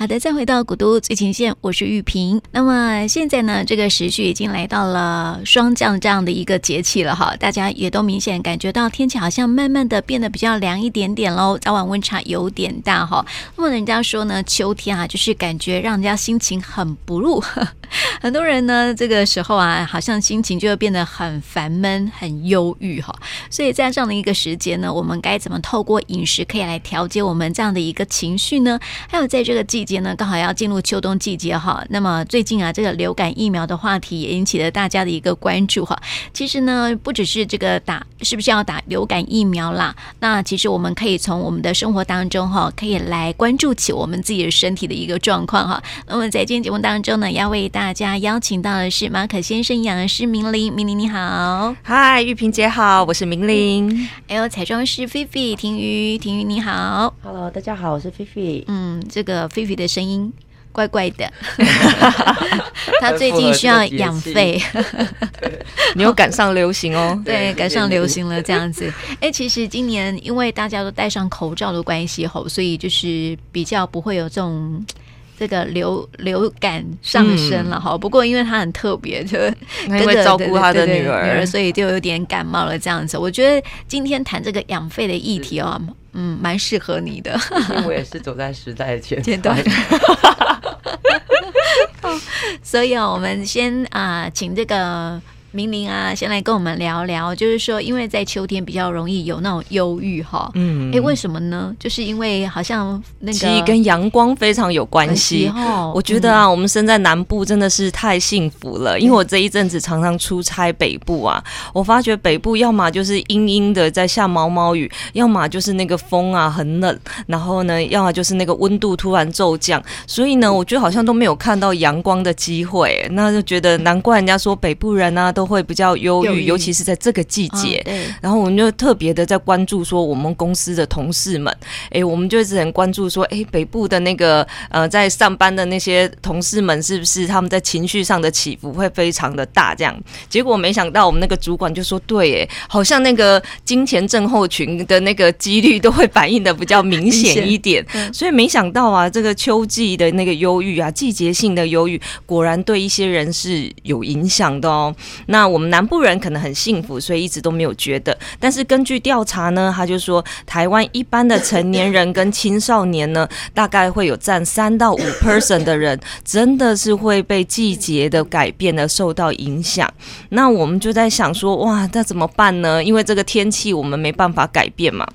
好的，再回到古都最前线，我是玉萍。那么现在呢，这个时序已经来到了霜降这样的一个节气了哈，大家也都明显感觉到天气好像慢慢的变得比较凉一点点喽，早晚温差有点大哈。那么人家说呢，秋天啊，就是感觉让人家心情很不入，很多人呢这个时候啊，好像心情就会变得很烦闷、很忧郁哈。所以在这样的一个时节呢，我们该怎么透过饮食可以来调节我们这样的一个情绪呢？还有在这个季节。呢，刚好要进入秋冬季节哈。那么最近啊，这个流感疫苗的话题也引起了大家的一个关注哈。其实呢，不只是这个打是不是要打流感疫苗啦，那其实我们可以从我们的生活当中哈，可以来关注起我们自己的身体的一个状况哈。那么在今天节目当中呢，要为大家邀请到的是马可先生营养师明玲，明玲你好，嗨，玉萍姐好，我是明玲。还有彩妆师菲菲，婷瑜，婷瑜你好，Hello，大家好，我是菲菲。嗯，这个菲菲的声音怪怪的，他最近需要养肺。你又赶上流行哦？对，赶上流行了这样子。哎，其实今年因为大家都戴上口罩的关系吼，所以就是比较不会有这种这个流流感上升了哈。嗯、不过因为他很特别，就 因为照顾他的女儿，所以就有点感冒了这样子。我觉得今天谈这个养肺的议题哦。嗯，蛮适合你的。因为我也是走在时代的前前端。所以哦，我们先啊、呃，请这个。明玲啊，先来跟我们聊聊，就是说，因为在秋天比较容易有那种忧郁哈，嗯，哎，为什么呢？就是因为好像那个其实跟阳光非常有关系。哦，我觉得啊，嗯、我们生在南部真的是太幸福了，因为我这一阵子常常出差北部啊，我发觉北部要么就是阴阴的在下毛毛雨，要么就是那个风啊很冷，然后呢，要么就是那个温度突然骤降，所以呢，我觉得好像都没有看到阳光的机会，那就觉得难怪人家说北部人啊都。都会比较忧郁，尤其是在这个季节。对，然后我们就特别的在关注说，我们公司的同事们，哎，我们就一直很关注说，哎，北部的那个呃，在上班的那些同事们，是不是他们在情绪上的起伏会非常的大？这样，结果没想到我们那个主管就说，对，哎，好像那个金钱症候群的那个几率都会反映的比较明显一点。所以没想到啊，这个秋季的那个忧郁啊，季节性的忧郁，果然对一些人是有影响的哦。那我们南部人可能很幸福，所以一直都没有觉得。但是根据调查呢，他就说，台湾一般的成年人跟青少年呢，大概会有占三到五 percent 的人，真的是会被季节的改变呢受到影响。那我们就在想说，哇，那怎么办呢？因为这个天气我们没办法改变嘛。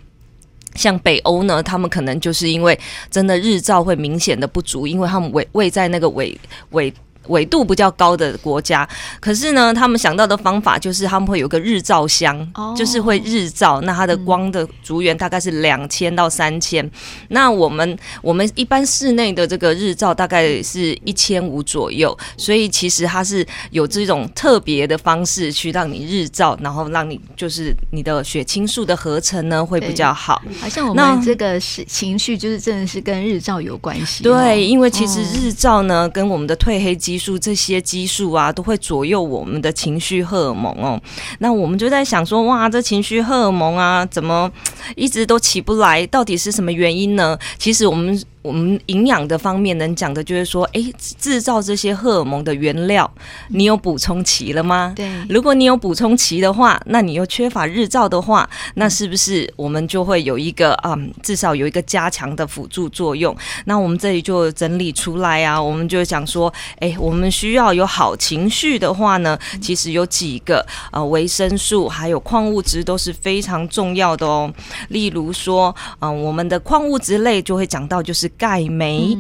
像北欧呢，他们可能就是因为真的日照会明显的不足，因为他们位位在那个纬纬。纬度比较高的国家，可是呢，他们想到的方法就是他们会有个日照箱，哦、就是会日照，那它的光的族源大概是两千到三千。那我们我们一般室内的这个日照大概是一千五左右，所以其实它是有这种特别的方式去让你日照，然后让你就是你的血清素的合成呢会比较好。好像我们这个是情绪，就是真的是跟日照有关系。对，因为其实日照呢跟我们的褪黑激激素这些激素啊，都会左右我们的情绪荷尔蒙哦。那我们就在想说，哇，这情绪荷尔蒙啊，怎么一直都起不来？到底是什么原因呢？其实我们。我们营养的方面能讲的就是说，哎，制造这些荷尔蒙的原料，你有补充齐了吗？对，如果你有补充齐的话，那你又缺乏日照的话，那是不是我们就会有一个嗯，至少有一个加强的辅助作用？那我们这里就整理出来啊，我们就想说，哎，我们需要有好情绪的话呢，其实有几个呃维生素还有矿物质都是非常重要的哦。例如说，嗯、呃，我们的矿物质类就会讲到就是。钙、镁，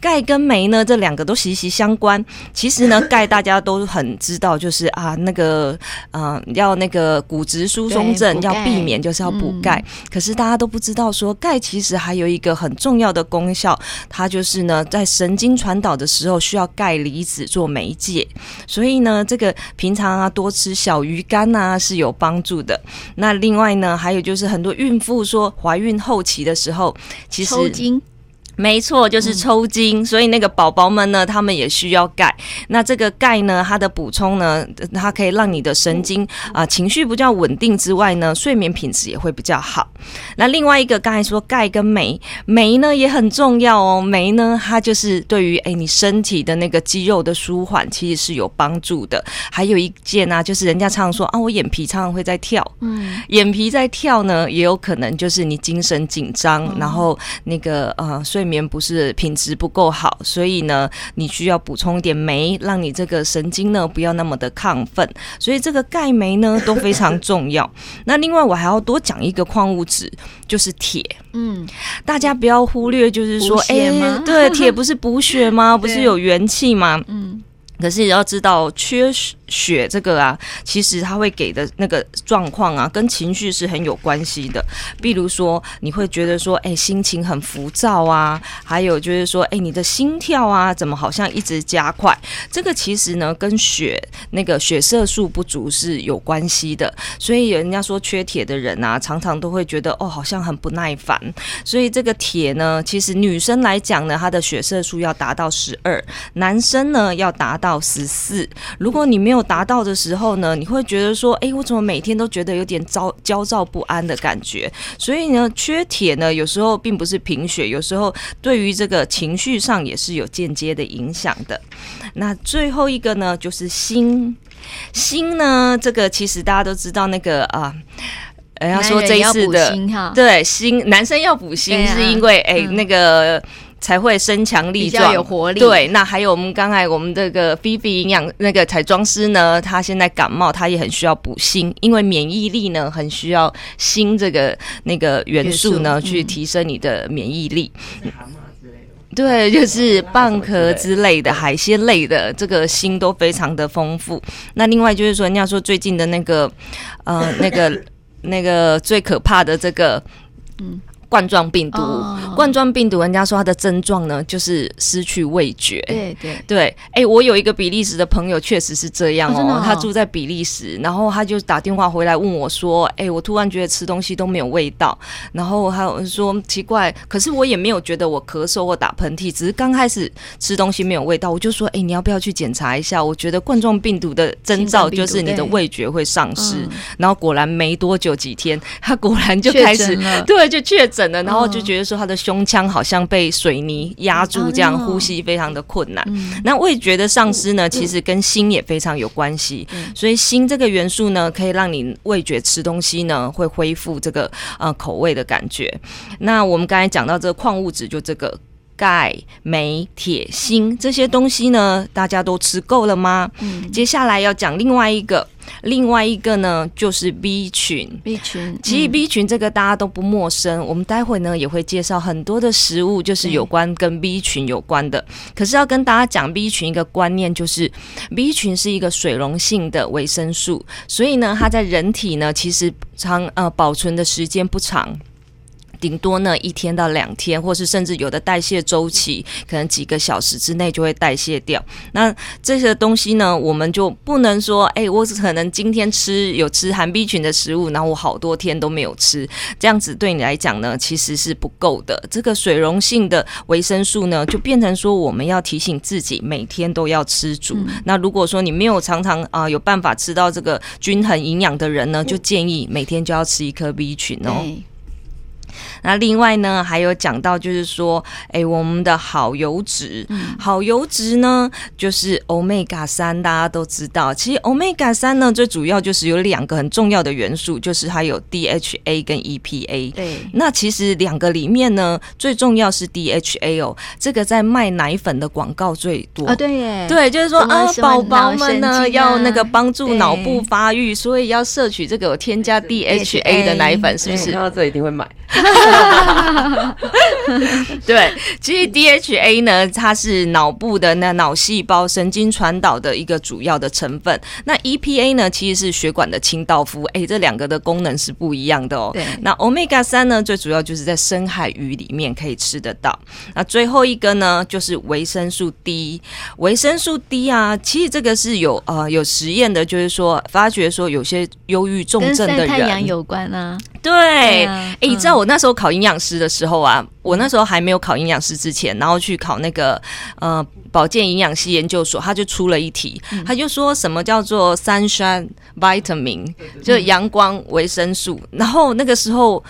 钙跟镁呢，这两个都息息相关。其实呢，钙大家都很知道，就是啊，那个呃，要那个骨质疏松症要避免，就是要补钙。嗯、可是大家都不知道说，钙其实还有一个很重要的功效，它就是呢，在神经传导的时候需要钙离子做媒介。所以呢，这个平常啊多吃小鱼干啊是有帮助的。那另外呢，还有就是很多孕妇说怀孕后期的时候，其实。没错，就是抽筋，嗯、所以那个宝宝们呢，他们也需要钙。那这个钙呢，它的补充呢，它可以让你的神经啊、呃、情绪比较稳定之外呢，睡眠品质也会比较好。那另外一个刚才说钙跟镁，镁呢也很重要哦。镁呢，它就是对于哎你身体的那个肌肉的舒缓，其实是有帮助的。还有一件呢、啊，就是人家常常说啊，我眼皮常常会在跳，嗯，眼皮在跳呢，也有可能就是你精神紧张，嗯、然后那个呃睡。眠不是品质不够好，所以呢，你需要补充一点镁，让你这个神经呢不要那么的亢奋。所以这个钙镁呢都非常重要。那另外我还要多讲一个矿物质，就是铁。嗯，大家不要忽略，就是说，哎、欸，对，铁不是补血吗？不是有元气吗？嗯，可是也要知道缺失。血这个啊，其实它会给的那个状况啊，跟情绪是很有关系的。比如说，你会觉得说，哎，心情很浮躁啊，还有就是说，哎，你的心跳啊，怎么好像一直加快？这个其实呢，跟血那个血色素不足是有关系的。所以人家说缺铁的人啊，常常都会觉得哦，好像很不耐烦。所以这个铁呢，其实女生来讲呢，她的血色素要达到十二，男生呢要达到十四。如果你没有有达到的时候呢，你会觉得说，哎，我怎么每天都觉得有点焦焦躁不安的感觉？所以呢，缺铁呢，有时候并不是贫血，有时候对于这个情绪上也是有间接的影响的。那最后一个呢，就是心，心呢，这个其实大家都知道，那个啊，人家说这一次的对心，男生要补心，是因为哎、嗯、那个。才会身强力壮，有活力。对，那还有我们刚才我们这个菲菲营养那个彩妆师呢，他现在感冒，他也很需要补锌，因为免疫力呢很需要锌这个那个元素呢去提升你的免疫力。嗯、对，就是蚌壳之类的海鲜类的，这个锌都非常的丰富。那另外就是说，人家说最近的那个呃那个那个最可怕的这个嗯。冠状病毒，哦、冠状病毒，人家说它的症状呢，就是失去味觉。对对对，哎、欸，我有一个比利时的朋友，确实是这样哦。哦他住在比利时，然后他就打电话回来问我说：“哎、欸，我突然觉得吃东西都没有味道。”然后还有说奇怪，可是我也没有觉得我咳嗽或打喷嚏，只是刚开始吃东西没有味道。我就说：“哎、欸，你要不要去检查一下？”我觉得冠状病毒的征兆就是你的味觉会丧失。嗯、然后果然没多久几天，他果然就开始对，就确诊了，然后就觉得说他的胸腔好像被水泥压住，这样呼吸非常的困难。那味觉的丧失呢，其实跟锌也非常有关系。所以锌这个元素呢，可以让你味觉吃东西呢会恢复这个呃口味的感觉。那我们刚才讲到这个矿物质，就这个钙、镁、铁、锌这些东西呢，大家都吃够了吗？嗯接下来要讲另外一个。另外一个呢，就是 B 群。B 群，其实 B 群这个大家都不陌生。嗯、我们待会呢也会介绍很多的食物，就是有关跟 B 群有关的。可是要跟大家讲 B 群一个观念，就是 B 群是一个水溶性的维生素，所以呢，它在人体呢其实长呃保存的时间不长。顶多呢一天到两天，或是甚至有的代谢周期可能几个小时之内就会代谢掉。那这些东西呢，我们就不能说，哎、欸，我可能今天吃有吃含 B 群的食物，然后我好多天都没有吃，这样子对你来讲呢，其实是不够的。这个水溶性的维生素呢，就变成说我们要提醒自己每天都要吃足。嗯、那如果说你没有常常啊、呃、有办法吃到这个均衡营养的人呢，就建议每天就要吃一颗 B 群哦。那另外呢，还有讲到就是说，哎，我们的好油脂，嗯、好油脂呢，就是 Omega 三，大家都知道。其实 Omega 三呢，最主要就是有两个很重要的元素，就是它有 DHA 跟 EPA。对。那其实两个里面呢，最重要是 DHA 哦，这个在卖奶粉的广告最多。啊，对耶。对，就是说啊，宝宝们呢要那个帮助脑部发育，所以要摄取这个有添加 DHA 的奶粉，是不是？看到这一定会买。对，其实 DHA 呢，它是脑部的那脑细胞神经传导的一个主要的成分。那 EPA 呢，其实是血管的清道夫。哎，这两个的功能是不一样的哦。对。那 Omega 三呢，最主要就是在深海鱼里面可以吃得到。那最后一个呢，就是维生素 D。维生素 D 啊，其实这个是有呃有实验的，就是说发觉说有些忧郁重症的人，跟太阳有关啊。对，哎，你知道我那时候考营养师的时候啊，我那时候还没有考营养师之前，然后去考那个呃保健营养师研究所，他就出了一题，他就说什么叫做 sunshine vitamin，就是阳光维生素，然后那个时候。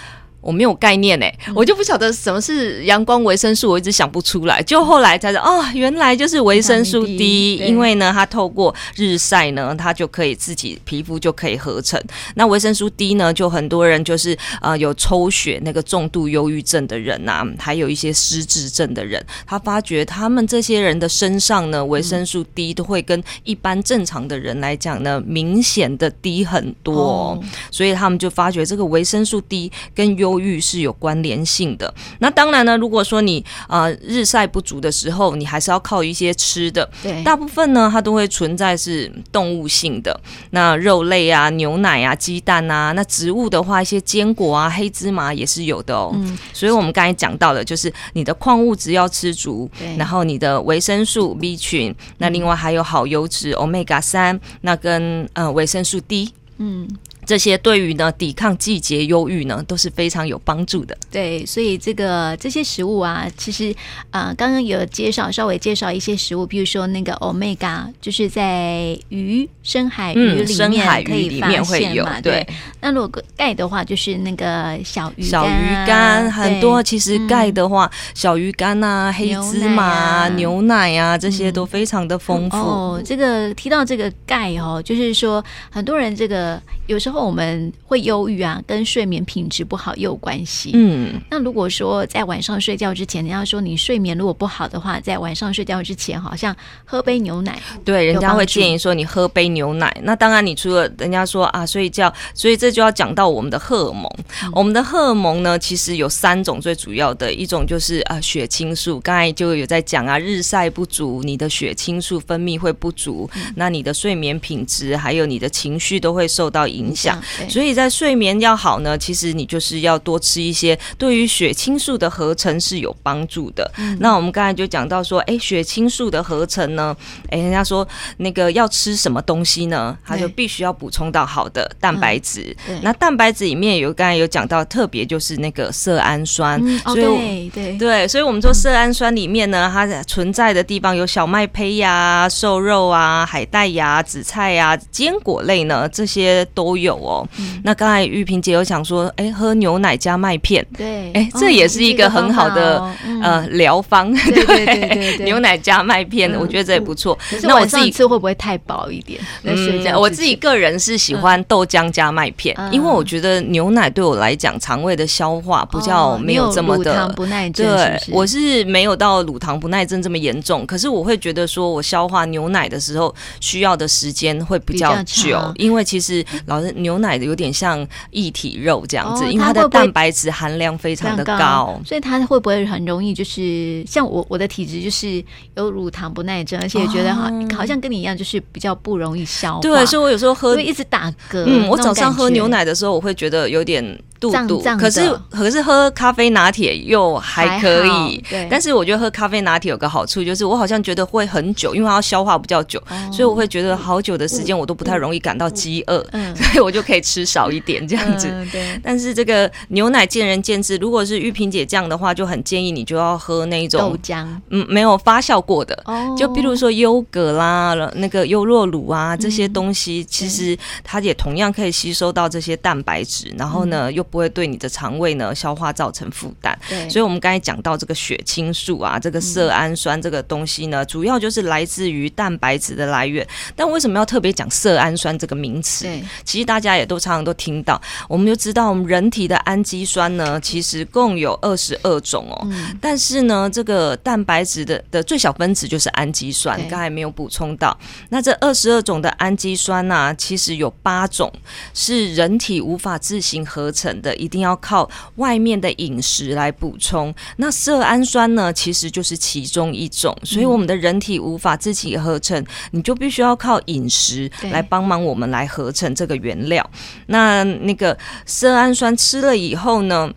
我没有概念哎，我就不晓得什么是阳光维生素，我一直想不出来。就后来才知道，哦，原来就是维生素 D，因为呢，它透过日晒呢，它就可以自己皮肤就可以合成。那维生素 D 呢，就很多人就是呃有抽血那个重度忧郁症的人呐，还有一些失智症的人，他发觉他们这些人的身上呢，维生素 D 都会跟一般正常的人来讲呢，明显的低很多，所以他们就发觉这个维生素 D 跟忧忧郁是有关联性的。那当然呢，如果说你呃日晒不足的时候，你还是要靠一些吃的。对，大部分呢，它都会存在是动物性的，那肉类啊、牛奶啊、鸡蛋啊。那植物的话，一些坚果啊、黑芝麻也是有的哦。嗯，所以我们刚才讲到的，就是你的矿物质要吃足，对，然后你的维生素 B 群，那另外还有好油脂 Omega 三，那跟呃维生素 D，嗯。这些对于呢抵抗季节忧郁呢都是非常有帮助的。对，所以这个这些食物啊，其实啊、呃，刚刚有介绍，稍微介绍一些食物，比如说那个 Omega，就是在鱼深海鱼里面可以发现嘛。对，对，那如果钙的话，就是那个小鱼小鱼干很多。其实钙的话，嗯、小鱼干啊、黑芝麻、啊、牛奶啊这些都非常的丰富。哦，这个提到这个钙哦，就是说很多人这个有时候。我们会忧郁啊，跟睡眠品质不好也有关系。嗯，那如果说在晚上睡觉之前，人家说你睡眠如果不好的话，在晚上睡觉之前，好像喝杯牛奶，对，人家会建议说你喝杯牛奶。那当然，你除了人家说啊睡觉，所以这就要讲到我们的荷尔蒙。嗯、我们的荷尔蒙呢，其实有三种，最主要的一种就是啊血清素。刚才就有在讲啊，日晒不足，你的血清素分泌会不足，嗯、那你的睡眠品质还有你的情绪都会受到影响。所以在睡眠要好呢，其实你就是要多吃一些对于血清素的合成是有帮助的。嗯、那我们刚才就讲到说，哎，血清素的合成呢，哎，人家说那个要吃什么东西呢？它就必须要补充到好的蛋白质。嗯、那蛋白质里面有刚才有讲到，特别就是那个色氨酸。嗯、所以对对对，所以我们说色氨酸里面呢，它存在的地方有小麦胚呀、瘦肉啊、海带呀、紫菜呀、坚果类呢，这些都有。哦，嗯、那刚才玉萍姐有想说，哎，喝牛奶加麦片，对，哎，这也是一个很好的、呃疗方，对对对对，牛奶加麦片，嗯、我觉得这也不错。那我自己吃会不会太饱一点？嗯，我自己个人是喜欢豆浆加麦片，嗯、因为我觉得牛奶对我来讲，肠胃的消化比较没有这么的、不耐症。对，我是没有到乳糖不耐症这么严重，可是我会觉得说我消化牛奶的时候需要的时间会比较久，因为其实老是牛。牛奶的有点像一体肉这样子，哦、因为它的蛋白质含量非常的高，高，所以它会不会很容易就是像我我的体质就是有乳糖不耐症，而且觉得好、哦、好像跟你一样，就是比较不容易消化。对，所以我有时候喝一直打嗝。嗯，我早上喝牛奶的时候，我会觉得有点。肚肚，可是可是喝咖啡拿铁又还可以，对。但是我觉得喝咖啡拿铁有个好处，就是我好像觉得会很久，因为它要消化比较久，哦、所以我会觉得好久的时间我都不太容易感到饥饿，嗯、所以我就可以吃少一点这样子。嗯、对。但是这个牛奶见仁见智，如果是玉萍姐这样的话，就很建议你就要喝那种豆浆，嗯，没有发酵过的，哦、就比如说优格啦、那个优酪乳啊这些东西，嗯、其实它也同样可以吸收到这些蛋白质，然后呢、嗯、又不会对你的肠肠胃呢，消化造成负担，对，所以我们刚才讲到这个血清素啊，这个色氨酸这个东西呢，嗯、主要就是来自于蛋白质的来源。但为什么要特别讲色氨酸这个名词？对，其实大家也都常常都听到，我们就知道我们人体的氨基酸呢，其实共有二十二种哦。嗯、但是呢，这个蛋白质的的最小分子就是氨基酸，刚才没有补充到。那这二十二种的氨基酸呢、啊，其实有八种是人体无法自行合成的，一定要靠。外面的饮食来补充，那色氨酸呢，其实就是其中一种，所以我们的人体无法自己合成，你就必须要靠饮食来帮忙我们来合成这个原料。那那个色氨酸吃了以后呢，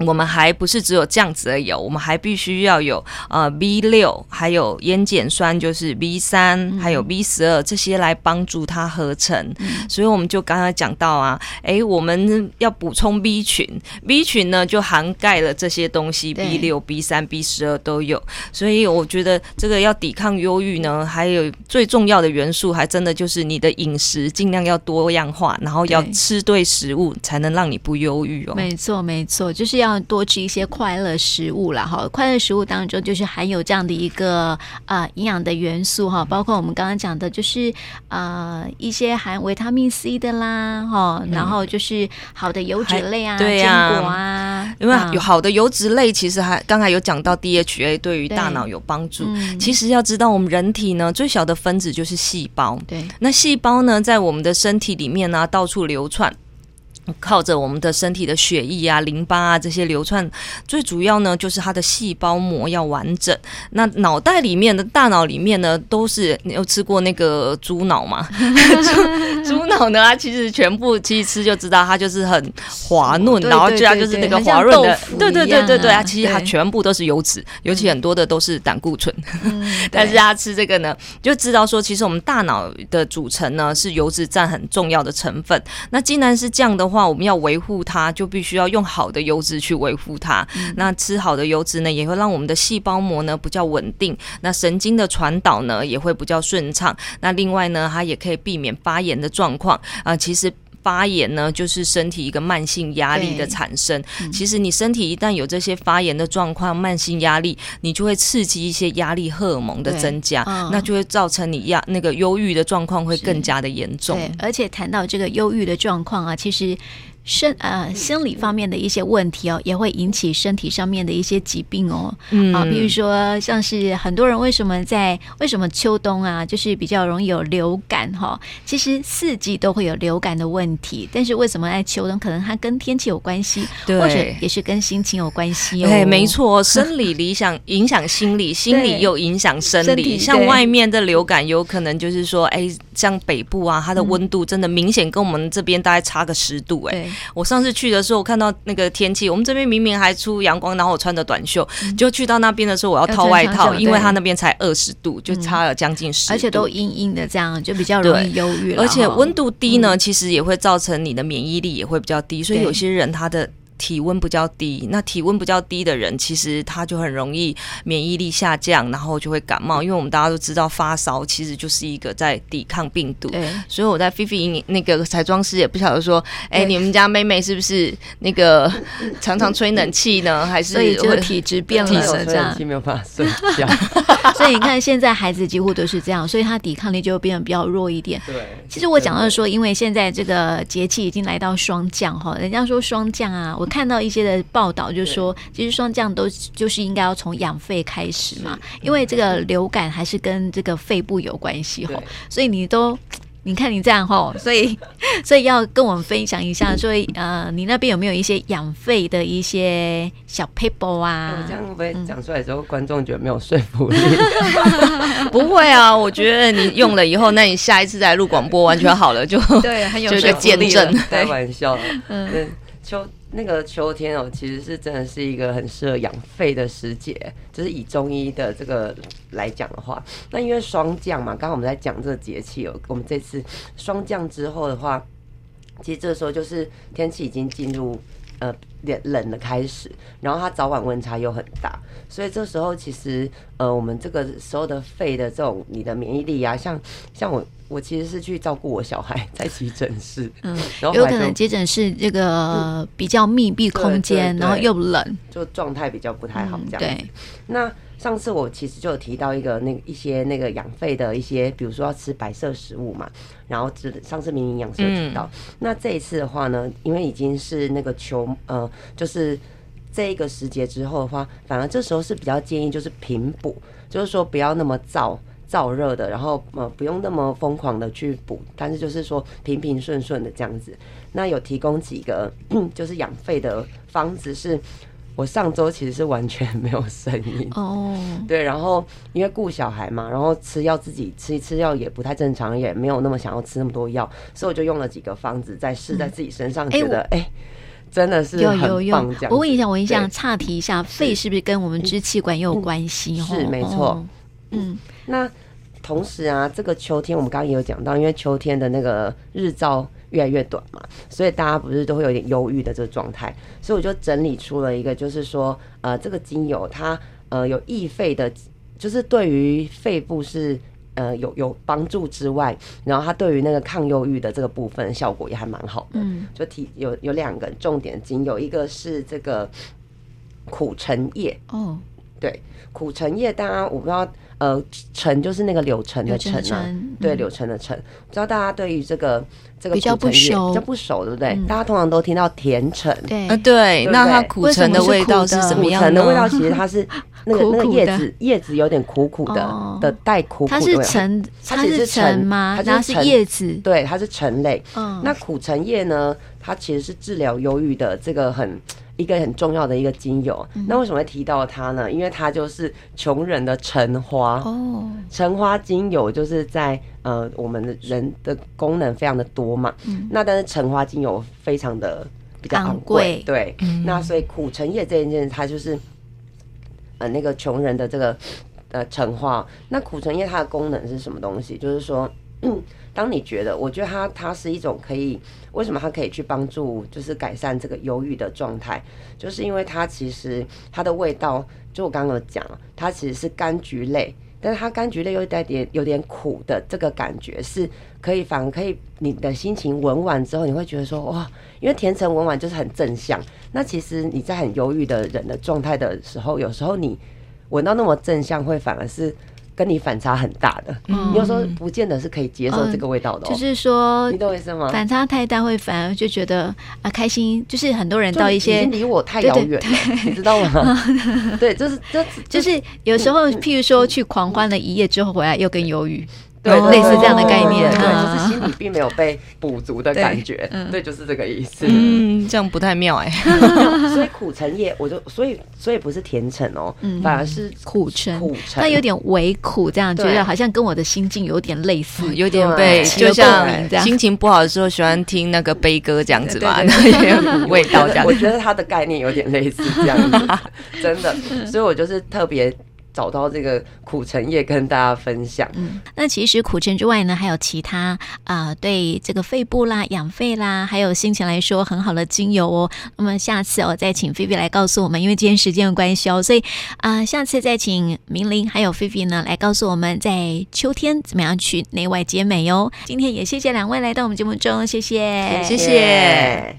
我们还不是只有这样子而已，我们还必须要有呃 B 六，还有烟碱酸就是 B 三，还有 B 十二这些来帮助它合成。嗯、所以我们就刚才讲到啊，哎，我们要补充 B 群，B 群呢就涵盖了这些东西，B 六、B 三、B 十二都有。所以我觉得这个要抵抗忧郁呢，还有最重要的元素，还真的就是你的饮食尽量要多样化，然后要吃对食物，才能让你不忧郁哦。没错，没错，就是要。要多吃一些快乐食物啦，哈！快乐食物当中就是含有这样的一个呃营养的元素哈，包括我们刚刚讲的，就是呃一些含维他命 C 的啦，哈、嗯，然后就是好的油脂类啊，对啊，坚果啊，因为有好的油脂类，其实还刚才有讲到 DHA 对于大脑有帮助。其实要知道，我们人体呢最小的分子就是细胞，对，那细胞呢在我们的身体里面呢、啊、到处流窜。靠着我们的身体的血液啊、淋巴啊这些流窜，最主要呢就是它的细胞膜要完整。那脑袋里面的大脑里面呢，都是你有吃过那个 猪脑吗？猪 猪脑呢，它其实全部其实吃就知道，它就是很滑嫩，然后就它就是那个滑润的，对对对对对，它其实它全部都是油脂，尤其很多的都是胆固醇。但是它吃这个呢，就知道说，其实我们大脑的组成呢是油脂占很重要的成分。那既然是这样的话，话我们要维护它，就必须要用好的油脂去维护它。嗯、那吃好的油脂呢，也会让我们的细胞膜呢比较稳定。那神经的传导呢也会比较顺畅。那另外呢，它也可以避免发炎的状况啊、呃。其实发炎呢，就是身体一个慢性压力的产生。嗯、其实你身体一旦有这些发炎的状况、慢性压力，你就会刺激一些压力荷尔蒙的增加，嗯、那就会造成你压那个忧郁的状况会更加的严重。对，而且谈到这个忧郁的状况啊，其实。身呃心理方面的一些问题哦，也会引起身体上面的一些疾病哦。嗯啊，比如说像是很多人为什么在为什么秋冬啊，就是比较容易有流感哈、哦？其实四季都会有流感的问题，但是为什么在秋冬？可能它跟天气有关系，对或者也是跟心情有关系哦。对，没错，生理理想影响心理，心理又影响生理。对像外面的流感，有可能就是说，哎，像北部啊，它的温度真的明显跟我们这边大概差个十度，哎。我上次去的时候，我看到那个天气，我们这边明明还出阳光，然后我穿着短袖，嗯、就去到那边的时候，我要套外套，因为它那边才二十度，就差了将近十度，而且都阴阴的，这样就比较容易忧郁。而且温度低呢，嗯、其实也会造成你的免疫力也会比较低，所以有些人他的。体温比较低，那体温比较低的人，其实他就很容易免疫力下降，然后就会感冒。因为我们大家都知道，发烧其实就是一个在抵抗病毒。对，所以我在菲菲那个彩妆师也不晓得说，哎，你们家妹妹是不是那个常常吹冷气呢？还是所以就体质变了这样？没有办法睡觉。所以你看，现在孩子几乎都是这样，所以他抵抗力就会变得比较弱一点。对，其实我讲到说，因为现在这个节气已经来到霜降哈，人家说霜降啊，我。看到一些的报道，就说其实霜降都就是应该要从养肺开始嘛，因为这个流感还是跟这个肺部有关系吼，所以你都你看你这样吼，所以 所以要跟我们分享一下，所以呃，你那边有没有一些养肺的一些小 paper 啊？这样会不会讲出来之后，观众觉得没有说服力？不会啊，我觉得你用了以后，那你下一次再录广播完全好了，就对，很有就见证。开玩笑，嗯，秋。那个秋天哦，其实是真的是一个很适合养肺的时节，就是以中医的这个来讲的话，那因为霜降嘛，刚刚我们在讲这个节气哦，我们这次霜降之后的话，其实这时候就是天气已经进入呃冷冷的开始，然后它早晚温差又很大，所以这时候其实呃我们这个时候的肺的这种你的免疫力啊，像像我。我其实是去照顾我小孩，在急诊室，嗯，然后有可能急诊室这个比较密闭空间，然后又冷，就状态比较不太好，这样子。对，那上次我其实就有提到一个那一些那个养肺的一些，比如说要吃白色食物嘛，然后上次明明营养师有提到，那这一次的话呢，因为已经是那个秋，呃，就是这一个时节之后的话，反而这时候是比较建议就是平补，就是说不要那么燥。燥热的，然后呃不用那么疯狂的去补，但是就是说平平顺顺的这样子。那有提供几个 就是养肺的方子，是我上周其实是完全没有声音哦。对，然后因为顾小孩嘛，然后吃药自己吃一吃药也不太正常，也没有那么想要吃那么多药，所以我就用了几个方子在试在自己身上，觉得哎。真的是很棒。有有有，我问一下，我问一下，岔题一下，肺是不是跟我们支气管也有关系？是没错。嗯，那同时啊，这个秋天我们刚刚也有讲到，因为秋天的那个日照越来越短嘛，所以大家不是都会有点忧郁的这个状态，所以我就整理出了一个，就是说，呃，这个精油它呃有益肺的，就是对于肺部是呃有有帮助之外，然后它对于那个抗忧郁的这个部分效果也还蛮好的。嗯，就提有有两个重点精油，一个是这个苦橙叶。哦，对，苦橙叶，大家我不知道。呃，橙就是那个柳橙的橙啊，对，柳橙的橙。不知道大家对于这个这个比较不熟，比较不熟，对不对？大家通常都听到甜橙，对，对。那它苦橙的味道是什么样？苦橙的味道其实它是那个那个叶子叶子有点苦苦的的带苦苦的。它是橙，它是橙吗？它是叶子，对，它是橙类。那苦橙叶呢？它其实是治疗忧郁的这个很。一个很重要的一个精油，那为什么会提到它呢？因为它就是穷人的橙花哦，橙花精油就是在呃我们的人的功能非常的多嘛，那但是橙花精油非常的比较昂贵，对，那所以苦橙叶这一件它就是呃那个穷人的这个呃成化，那苦橙叶它的功能是什么东西？就是说。当你觉得，我觉得它它是一种可以，为什么它可以去帮助，就是改善这个忧郁的状态，就是因为它其实它的味道，就我刚刚有讲，它其实是柑橘类，但是它柑橘类又带点有点苦的这个感觉，是可以反而可以你的心情闻完之后，你会觉得说哇，因为甜橙闻完就是很正向，那其实你在很忧郁的人的状态的时候，有时候你闻到那么正向，会反而是。跟你反差很大的，嗯、你有时候不见得是可以接受这个味道的。就是说，你懂我意思吗？反差太大会反而就觉得啊开心，就是很多人到一些离我太遥远对，你知道吗？对，就是就就是有时候，譬如说去狂欢了一夜之后回来又更忧郁。对，类似这样的概念，对，就是心里并没有被补足的感觉，对，就是这个意思。嗯，这样不太妙哎。所以苦橙叶，我就所以所以不是甜橙哦，反而是苦橙，苦橙，它有点微苦，这样觉得好像跟我的心境有点类似，有点被，就像心情不好的时候喜欢听那个悲歌这样子嘛，那 有味道这样。我觉得它的概念有点类似这样子，真的，所以我就是特别。找到这个苦橙叶跟大家分享。嗯，那其实苦橙之外呢，还有其他啊、呃，对这个肺部啦、养肺啦，还有心情来说很好的精油哦。那么下次我再请菲菲来告诉我们，因为今天时间的关系哦，所以啊、呃，下次再请明玲还有菲菲呢来告诉我们，在秋天怎么样去内外兼美哦。今天也谢谢两位来到我们节目中，谢谢，谢谢。